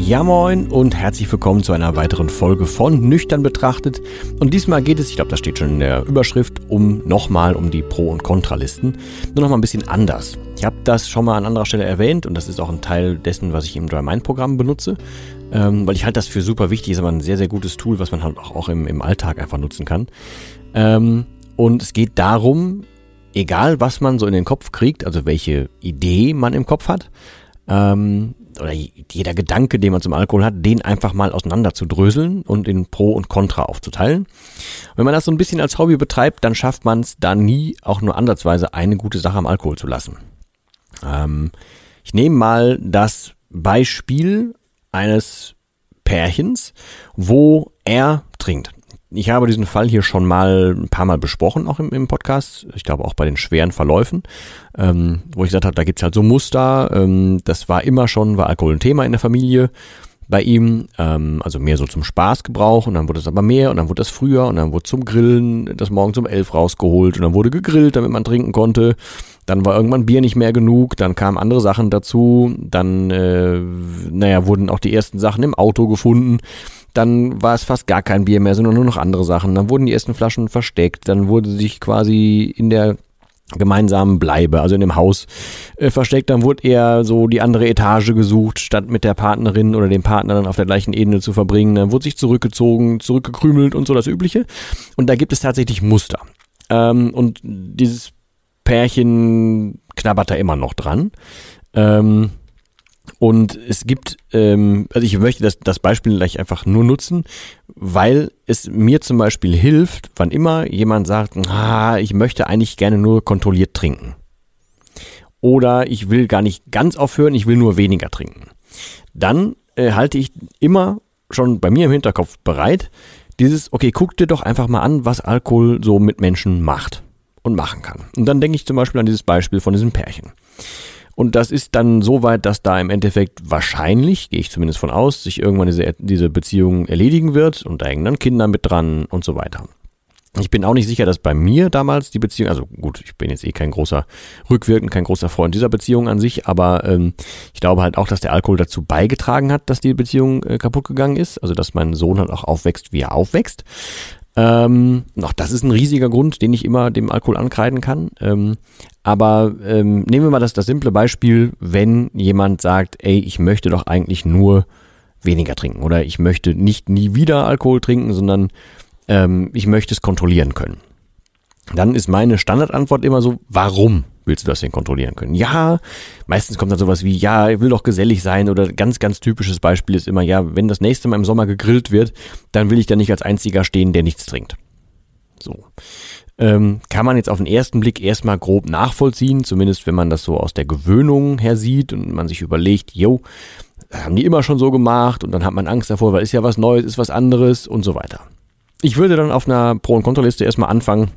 Ja moin und herzlich willkommen zu einer weiteren Folge von Nüchtern betrachtet. Und diesmal geht es, ich glaube, das steht schon in der Überschrift, um nochmal um die Pro- und Kontralisten. Nur nochmal ein bisschen anders. Ich habe das schon mal an anderer Stelle erwähnt und das ist auch ein Teil dessen, was ich im DryMind-Programm benutze. Ähm, weil ich halte das für super wichtig, ist aber ein sehr, sehr gutes Tool, was man halt auch, im, im Alltag einfach nutzen kann. Ähm, und es geht darum, egal was man so in den Kopf kriegt, also welche Idee man im Kopf hat, ähm, oder jeder Gedanke, den man zum Alkohol hat, den einfach mal auseinander zu dröseln und in Pro und Contra aufzuteilen. Wenn man das so ein bisschen als Hobby betreibt, dann schafft man es da nie auch nur ansatzweise eine gute Sache am Alkohol zu lassen. Ähm, ich nehme mal das Beispiel eines Pärchens, wo er trinkt ich habe diesen Fall hier schon mal ein paar Mal besprochen, auch im, im Podcast. Ich glaube auch bei den schweren Verläufen, ähm, wo ich gesagt habe, da gibt's halt so Muster. Ähm, das war immer schon, war Alkohol ein Thema in der Familie bei ihm, ähm, also mehr so zum Spaßgebrauch und dann wurde es aber mehr und dann wurde das früher und dann wurde zum Grillen das morgens um elf rausgeholt und dann wurde gegrillt, damit man trinken konnte. Dann war irgendwann Bier nicht mehr genug, dann kamen andere Sachen dazu, dann, äh, naja, wurden auch die ersten Sachen im Auto gefunden. Dann war es fast gar kein Bier mehr, sondern nur noch andere Sachen. Dann wurden die ersten Flaschen versteckt. Dann wurde sich quasi in der gemeinsamen Bleibe, also in dem Haus äh, versteckt. Dann wurde eher so die andere Etage gesucht, statt mit der Partnerin oder dem Partner dann auf der gleichen Ebene zu verbringen. Dann wurde sich zurückgezogen, zurückgekrümelt und so das Übliche. Und da gibt es tatsächlich Muster. Ähm, und dieses Pärchen knabbert da immer noch dran. Ähm, und es gibt, ähm, also ich möchte das, das Beispiel gleich einfach nur nutzen, weil es mir zum Beispiel hilft, wann immer jemand sagt, ah, ich möchte eigentlich gerne nur kontrolliert trinken. Oder ich will gar nicht ganz aufhören, ich will nur weniger trinken. Dann äh, halte ich immer schon bei mir im Hinterkopf bereit, dieses, okay, guck dir doch einfach mal an, was Alkohol so mit Menschen macht und machen kann. Und dann denke ich zum Beispiel an dieses Beispiel von diesem Pärchen. Und das ist dann so weit, dass da im Endeffekt wahrscheinlich, gehe ich zumindest von aus, sich irgendwann diese, diese Beziehung erledigen wird und da hängen dann Kinder mit dran und so weiter. Ich bin auch nicht sicher, dass bei mir damals die Beziehung, also gut, ich bin jetzt eh kein großer rückwirkend, kein großer Freund dieser Beziehung an sich, aber ähm, ich glaube halt auch, dass der Alkohol dazu beigetragen hat, dass die Beziehung äh, kaputt gegangen ist. Also dass mein Sohn halt auch aufwächst, wie er aufwächst. Ähm, auch das ist ein riesiger Grund, den ich immer dem Alkohol ankreiden kann. Ähm, aber ähm, nehmen wir mal das, das simple Beispiel, wenn jemand sagt, ey, ich möchte doch eigentlich nur weniger trinken oder ich möchte nicht nie wieder Alkohol trinken, sondern ähm, ich möchte es kontrollieren können. Dann ist meine Standardantwort immer so, warum willst du das denn kontrollieren können? Ja, meistens kommt dann sowas wie, ja, ich will doch gesellig sein oder ganz, ganz typisches Beispiel ist immer, ja, wenn das nächste Mal im Sommer gegrillt wird, dann will ich da nicht als einziger stehen, der nichts trinkt. So. Ähm, kann man jetzt auf den ersten Blick erstmal grob nachvollziehen, zumindest wenn man das so aus der Gewöhnung her sieht und man sich überlegt, yo, haben die immer schon so gemacht und dann hat man Angst davor, weil ist ja was Neues, ist was anderes und so weiter. Ich würde dann auf einer Pro- und Kontraliste erstmal anfangen,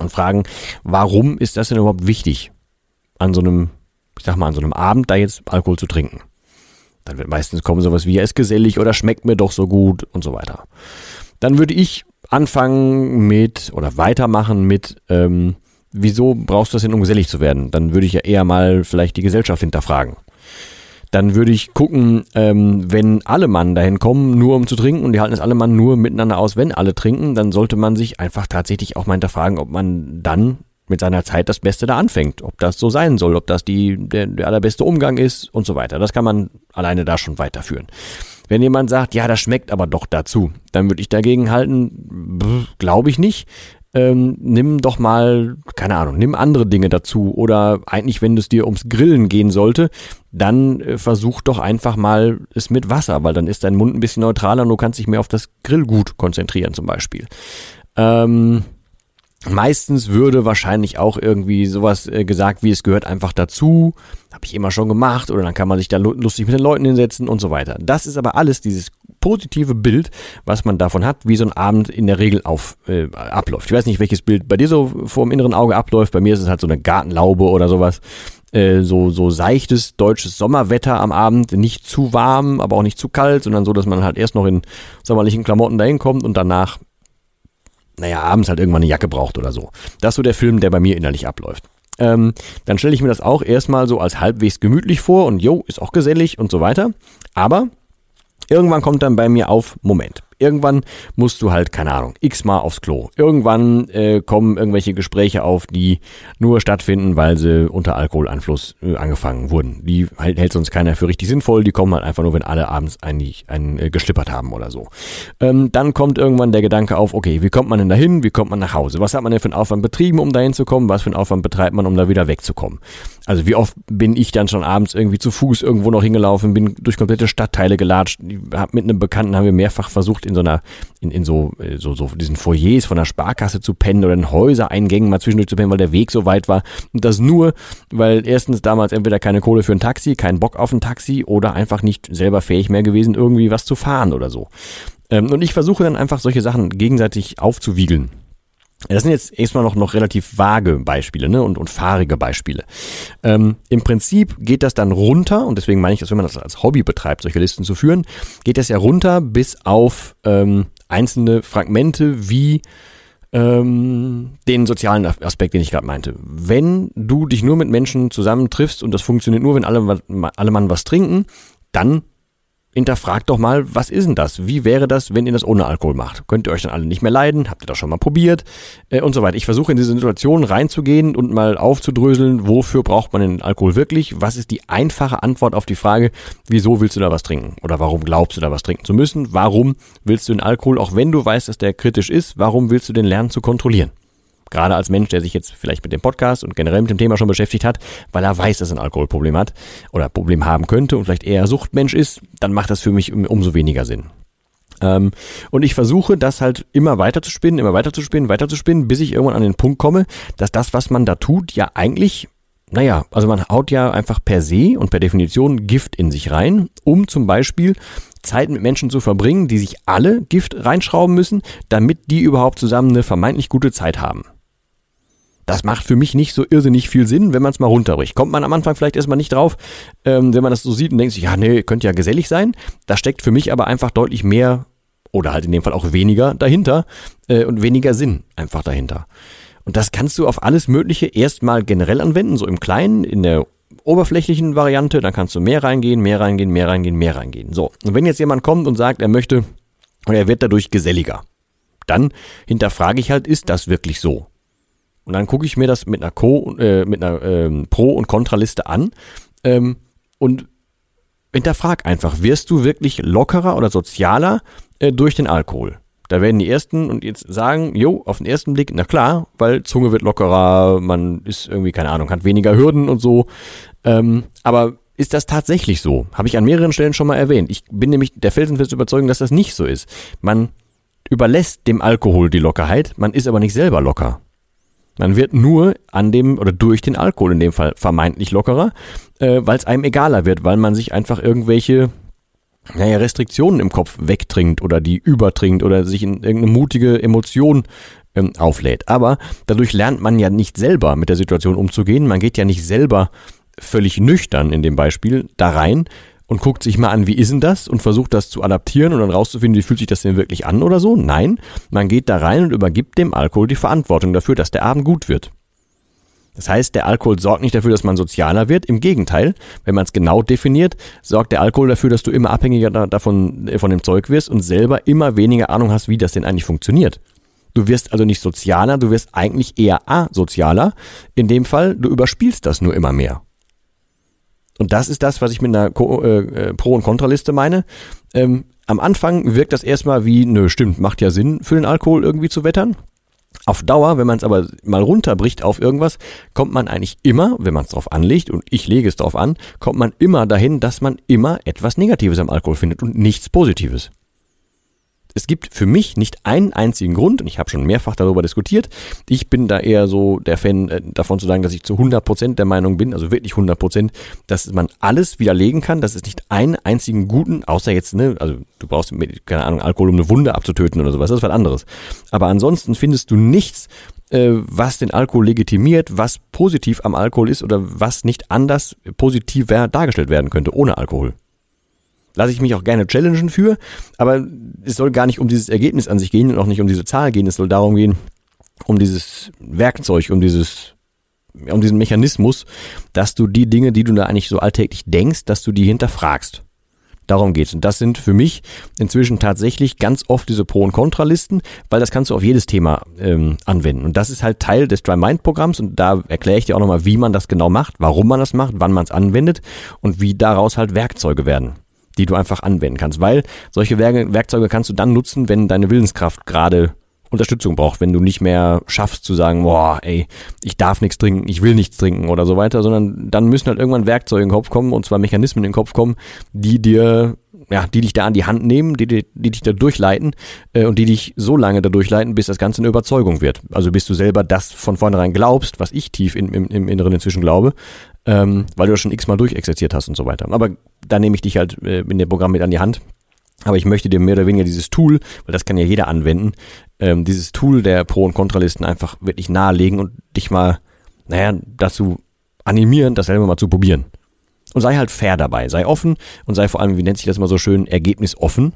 und fragen, warum ist das denn überhaupt wichtig, an so einem, ich sag mal, an so einem Abend da jetzt Alkohol zu trinken? Dann wird meistens kommen sowas wie, er ist gesellig oder schmeckt mir doch so gut und so weiter. Dann würde ich anfangen mit oder weitermachen mit, ähm, wieso brauchst du das denn, um gesellig zu werden? Dann würde ich ja eher mal vielleicht die Gesellschaft hinterfragen dann würde ich gucken, ähm, wenn alle Mann dahin kommen, nur um zu trinken und die halten es alle Mann nur miteinander aus, wenn alle trinken, dann sollte man sich einfach tatsächlich auch mal hinterfragen, ob man dann mit seiner Zeit das Beste da anfängt, ob das so sein soll, ob das die, der, der allerbeste Umgang ist und so weiter. Das kann man alleine da schon weiterführen. Wenn jemand sagt, ja, das schmeckt aber doch dazu, dann würde ich dagegen halten, glaube ich nicht. ähm, nimm doch mal, keine Ahnung, nimm andere Dinge dazu. Oder eigentlich, wenn es dir ums Grillen gehen sollte, dann äh, versuch doch einfach mal es mit Wasser, weil dann ist dein Mund ein bisschen neutraler und du kannst dich mehr auf das Grillgut konzentrieren zum Beispiel. Ähm, Meistens würde wahrscheinlich auch irgendwie sowas äh, gesagt, wie es gehört einfach dazu. Habe ich immer schon gemacht oder dann kann man sich da lustig mit den Leuten hinsetzen und so weiter. Das ist aber alles dieses positive Bild, was man davon hat, wie so ein Abend in der Regel auf, äh, abläuft. Ich weiß nicht, welches Bild bei dir so vor dem inneren Auge abläuft. Bei mir ist es halt so eine Gartenlaube oder sowas. Äh, so, so seichtes deutsches Sommerwetter am Abend. Nicht zu warm, aber auch nicht zu kalt, sondern so, dass man halt erst noch in sommerlichen Klamotten dahin kommt und danach naja, abends halt irgendwann eine Jacke braucht oder so. Das ist so der Film, der bei mir innerlich abläuft. Ähm, dann stelle ich mir das auch erstmal so als halbwegs gemütlich vor und jo, ist auch gesellig und so weiter. Aber irgendwann kommt dann bei mir auf, Moment, irgendwann musst du halt, keine Ahnung, x-mal aufs Klo. Irgendwann äh, kommen irgendwelche Gespräche auf, die nur stattfinden, weil sie unter Alkoholeinfluss äh, angefangen wurden. Die halt, hält sonst keiner für richtig sinnvoll. Die kommen halt einfach nur, wenn alle abends eigentlich einen äh, geschlippert haben oder so. Ähm, dann kommt irgendwann der Gedanke auf, okay, wie kommt man denn dahin? Wie kommt man nach Hause? Was hat man denn für einen Aufwand betrieben, um dahin zu kommen? Was für einen Aufwand betreibt man, um da wieder wegzukommen? Also wie oft bin ich dann schon abends irgendwie zu Fuß irgendwo noch hingelaufen, bin durch komplette Stadtteile gelatscht, hab mit einem Bekannten haben wir mehrfach versucht, in so einer, in, in so, äh, so, so diesen Foyers von der Sparkasse zu pennen oder in Häusereingängen mal zwischendurch zu pennen, weil der Weg so weit war. Und das nur, weil erstens damals entweder keine Kohle für ein Taxi, kein Bock auf ein Taxi oder einfach nicht selber fähig mehr gewesen, irgendwie was zu fahren oder so. Ähm, und ich versuche dann einfach solche Sachen gegenseitig aufzuwiegeln. Das sind jetzt erstmal noch, noch relativ vage Beispiele ne? und, und fahrige Beispiele. Ähm, Im Prinzip geht das dann runter, und deswegen meine ich, dass wenn man das als Hobby betreibt, solche Listen zu führen, geht das ja runter bis auf ähm, einzelne Fragmente wie ähm, den sozialen Aspekt, den ich gerade meinte. Wenn du dich nur mit Menschen zusammentriffst und das funktioniert nur, wenn alle, alle Mann was trinken, dann hinterfragt doch mal, was ist denn das? Wie wäre das, wenn ihr das ohne Alkohol macht? Könnt ihr euch dann alle nicht mehr leiden? Habt ihr das schon mal probiert? Äh, und so weiter. Ich versuche in diese Situation reinzugehen und mal aufzudröseln, wofür braucht man den Alkohol wirklich? Was ist die einfache Antwort auf die Frage, wieso willst du da was trinken? Oder warum glaubst du da was trinken zu müssen? Warum willst du den Alkohol, auch wenn du weißt, dass der kritisch ist, warum willst du den lernen zu kontrollieren? Gerade als Mensch, der sich jetzt vielleicht mit dem Podcast und generell mit dem Thema schon beschäftigt hat, weil er weiß, dass er ein Alkoholproblem hat oder Problem haben könnte und vielleicht eher Suchtmensch ist, dann macht das für mich umso weniger Sinn. Ähm, und ich versuche das halt immer weiter zu spinnen, immer weiter zu spinnen, weiter zu spinnen, bis ich irgendwann an den Punkt komme, dass das, was man da tut, ja eigentlich naja, also man haut ja einfach per se und per Definition Gift in sich rein, um zum Beispiel Zeit mit Menschen zu verbringen, die sich alle Gift reinschrauben müssen, damit die überhaupt zusammen eine vermeintlich gute Zeit haben. Das macht für mich nicht so irrsinnig viel Sinn, wenn man es mal runterbricht. Kommt man am Anfang vielleicht erstmal nicht drauf, ähm, wenn man das so sieht und denkt sich, ja, nee, könnte ja gesellig sein. Da steckt für mich aber einfach deutlich mehr oder halt in dem Fall auch weniger dahinter äh, und weniger Sinn einfach dahinter. Und das kannst du auf alles Mögliche erstmal generell anwenden, so im Kleinen, in der oberflächlichen Variante, dann kannst du mehr reingehen, mehr reingehen, mehr reingehen, mehr reingehen. So, und wenn jetzt jemand kommt und sagt, er möchte oder er wird dadurch geselliger, dann hinterfrage ich halt, ist das wirklich so? Und dann gucke ich mir das mit einer, Co, äh, mit einer ähm, Pro- und Kontraliste an ähm, und hinterfrag einfach, wirst du wirklich lockerer oder sozialer äh, durch den Alkohol? Da werden die ersten und jetzt sagen, jo, auf den ersten Blick, na klar, weil Zunge wird lockerer, man ist irgendwie, keine Ahnung, hat weniger Hürden und so. Ähm, aber ist das tatsächlich so? Habe ich an mehreren Stellen schon mal erwähnt. Ich bin nämlich der felsenfest überzeugung, dass das nicht so ist. Man überlässt dem Alkohol die Lockerheit, man ist aber nicht selber locker. Man wird nur an dem oder durch den Alkohol in dem Fall vermeintlich lockerer, äh, weil es einem egaler wird, weil man sich einfach irgendwelche naja, Restriktionen im Kopf wegtrinkt oder die übertrinkt oder sich in irgendeine mutige Emotion ähm, auflädt. Aber dadurch lernt man ja nicht selber mit der Situation umzugehen. Man geht ja nicht selber völlig nüchtern in dem Beispiel da rein, und guckt sich mal an, wie ist denn das und versucht das zu adaptieren und dann rauszufinden, wie fühlt sich das denn wirklich an oder so. Nein, man geht da rein und übergibt dem Alkohol die Verantwortung dafür, dass der Abend gut wird. Das heißt, der Alkohol sorgt nicht dafür, dass man sozialer wird. Im Gegenteil, wenn man es genau definiert, sorgt der Alkohol dafür, dass du immer abhängiger davon äh, von dem Zeug wirst und selber immer weniger Ahnung hast, wie das denn eigentlich funktioniert. Du wirst also nicht sozialer, du wirst eigentlich eher asozialer. In dem Fall, du überspielst das nur immer mehr. Und das ist das, was ich mit einer Ko äh, äh, Pro- und Kontraliste meine. Ähm, am Anfang wirkt das erstmal wie, nö, stimmt, macht ja Sinn, für den Alkohol irgendwie zu wettern. Auf Dauer, wenn man es aber mal runterbricht auf irgendwas, kommt man eigentlich immer, wenn man es drauf anlegt, und ich lege es drauf an, kommt man immer dahin, dass man immer etwas Negatives am Alkohol findet und nichts Positives es gibt für mich nicht einen einzigen Grund, und ich habe schon mehrfach darüber diskutiert. Ich bin da eher so der Fan äh, davon zu sagen, dass ich zu 100% der Meinung bin, also wirklich 100%, dass man alles widerlegen kann, dass es nicht einen einzigen guten, außer jetzt, ne, also du brauchst, keine Ahnung, Alkohol, um eine Wunde abzutöten oder sowas, das ist was anderes. Aber ansonsten findest du nichts, äh, was den Alkohol legitimiert, was positiv am Alkohol ist oder was nicht anders positiver dargestellt werden könnte ohne Alkohol lasse ich mich auch gerne challengen für, aber es soll gar nicht um dieses Ergebnis an sich gehen und auch nicht um diese Zahl gehen, es soll darum gehen, um dieses Werkzeug, um dieses um diesen Mechanismus, dass du die Dinge, die du da eigentlich so alltäglich denkst, dass du die hinterfragst. Darum geht's. Und das sind für mich inzwischen tatsächlich ganz oft diese Pro- und Kontralisten, weil das kannst du auf jedes Thema ähm, anwenden. Und das ist halt Teil des Dry Mind Programms und da erkläre ich dir auch nochmal, wie man das genau macht, warum man das macht, wann man es anwendet und wie daraus halt Werkzeuge werden die du einfach anwenden kannst. Weil solche Werkzeuge kannst du dann nutzen, wenn deine Willenskraft gerade Unterstützung braucht, wenn du nicht mehr schaffst zu sagen, boah, ey, ich darf nichts trinken, ich will nichts trinken oder so weiter, sondern dann müssen halt irgendwann Werkzeuge in den Kopf kommen und zwar Mechanismen in den Kopf kommen, die dir, ja, die dich da an die Hand nehmen, die, die, die dich da durchleiten äh, und die dich so lange da durchleiten, bis das Ganze eine Überzeugung wird. Also bis du selber das von vornherein glaubst, was ich tief in, im, im Inneren inzwischen glaube, ähm, weil du das schon x-mal durchexerziert hast und so weiter. Aber da nehme ich dich halt äh, in dem Programm mit an die Hand. Aber ich möchte dir mehr oder weniger dieses Tool, weil das kann ja jeder anwenden, ähm, dieses Tool der Pro- und Kontralisten einfach wirklich nahelegen und dich mal, naja, dazu animieren, das selber mal zu probieren. Und sei halt fair dabei, sei offen und sei vor allem, wie nennt sich das immer so schön, ergebnisoffen.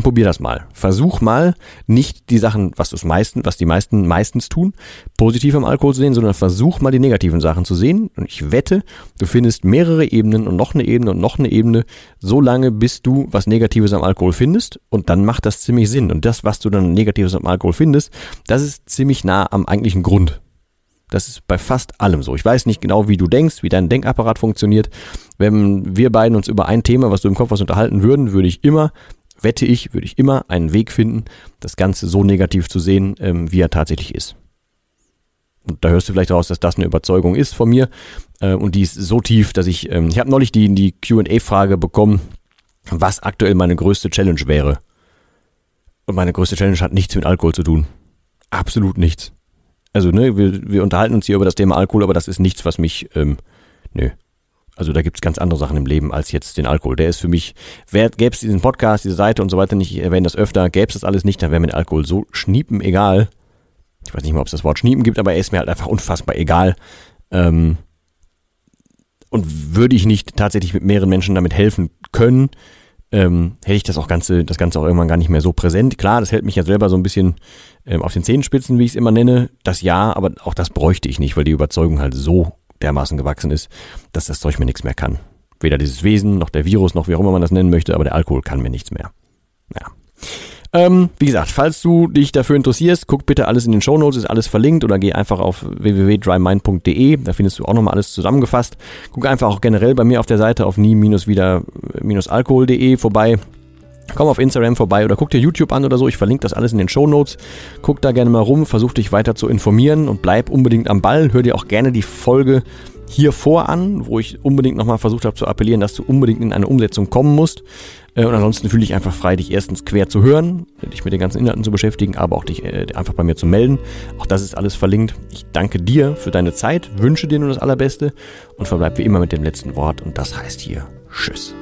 Probier das mal. Versuch mal, nicht die Sachen, was du meisten, was die meisten meistens tun, positiv am Alkohol zu sehen, sondern versuch mal die negativen Sachen zu sehen. Und ich wette, du findest mehrere Ebenen und noch eine Ebene und noch eine Ebene, so lange, bis du was Negatives am Alkohol findest. Und dann macht das ziemlich Sinn. Und das, was du dann Negatives am Alkohol findest, das ist ziemlich nah am eigentlichen Grund. Das ist bei fast allem so. Ich weiß nicht genau, wie du denkst, wie dein Denkapparat funktioniert. Wenn wir beiden uns über ein Thema, was du im Kopf hast, unterhalten würden, würde ich immer wette ich, würde ich immer einen Weg finden, das Ganze so negativ zu sehen, ähm, wie er tatsächlich ist. Und da hörst du vielleicht raus, dass das eine Überzeugung ist von mir. Äh, und die ist so tief, dass ich, ähm, ich habe neulich die, die QA-Frage bekommen, was aktuell meine größte Challenge wäre. Und meine größte Challenge hat nichts mit Alkohol zu tun. Absolut nichts. Also, ne, wir, wir unterhalten uns hier über das Thema Alkohol, aber das ist nichts, was mich, ähm, nö, also da gibt's ganz andere Sachen im Leben als jetzt den Alkohol. Der ist für mich, gäbe es diesen Podcast, diese Seite und so weiter nicht, ich erwähne das öfter, gäbe es das alles nicht, dann wäre mir der Alkohol so schniepen egal. Ich weiß nicht mal, ob es das Wort schniepen gibt, aber er ist mir halt einfach unfassbar egal. Ähm, und würde ich nicht tatsächlich mit mehreren Menschen damit helfen können, ähm, hätte ich das auch Ganze, das Ganze auch irgendwann gar nicht mehr so präsent. Klar, das hält mich ja selber so ein bisschen ähm, auf den Zehenspitzen, wie ich es immer nenne. Das ja, aber auch das bräuchte ich nicht, weil die Überzeugung halt so dermaßen gewachsen ist, dass das Zeug mir nichts mehr kann. Weder dieses Wesen, noch der Virus, noch wie auch immer man das nennen möchte, aber der Alkohol kann mir nichts mehr. Ja. Ähm, wie gesagt, falls du dich dafür interessierst, guck bitte alles in den Show Notes, ist alles verlinkt oder geh einfach auf www.drymind.de, da findest du auch nochmal alles zusammengefasst. Guck einfach auch generell bei mir auf der Seite auf nie-wieder-alkohol.de vorbei. Komm auf Instagram vorbei oder guck dir YouTube an oder so. Ich verlinke das alles in den Show Notes. Guck da gerne mal rum, versuch dich weiter zu informieren und bleib unbedingt am Ball. Hör dir auch gerne die Folge hier vor an, wo ich unbedingt nochmal versucht habe zu appellieren, dass du unbedingt in eine Umsetzung kommen musst. Äh, und ansonsten fühle ich einfach frei, dich erstens quer zu hören, dich mit den ganzen Inhalten zu beschäftigen, aber auch dich äh, einfach bei mir zu melden. Auch das ist alles verlinkt. Ich danke dir für deine Zeit, wünsche dir nur das Allerbeste und verbleib wie immer mit dem letzten Wort und das heißt hier Tschüss.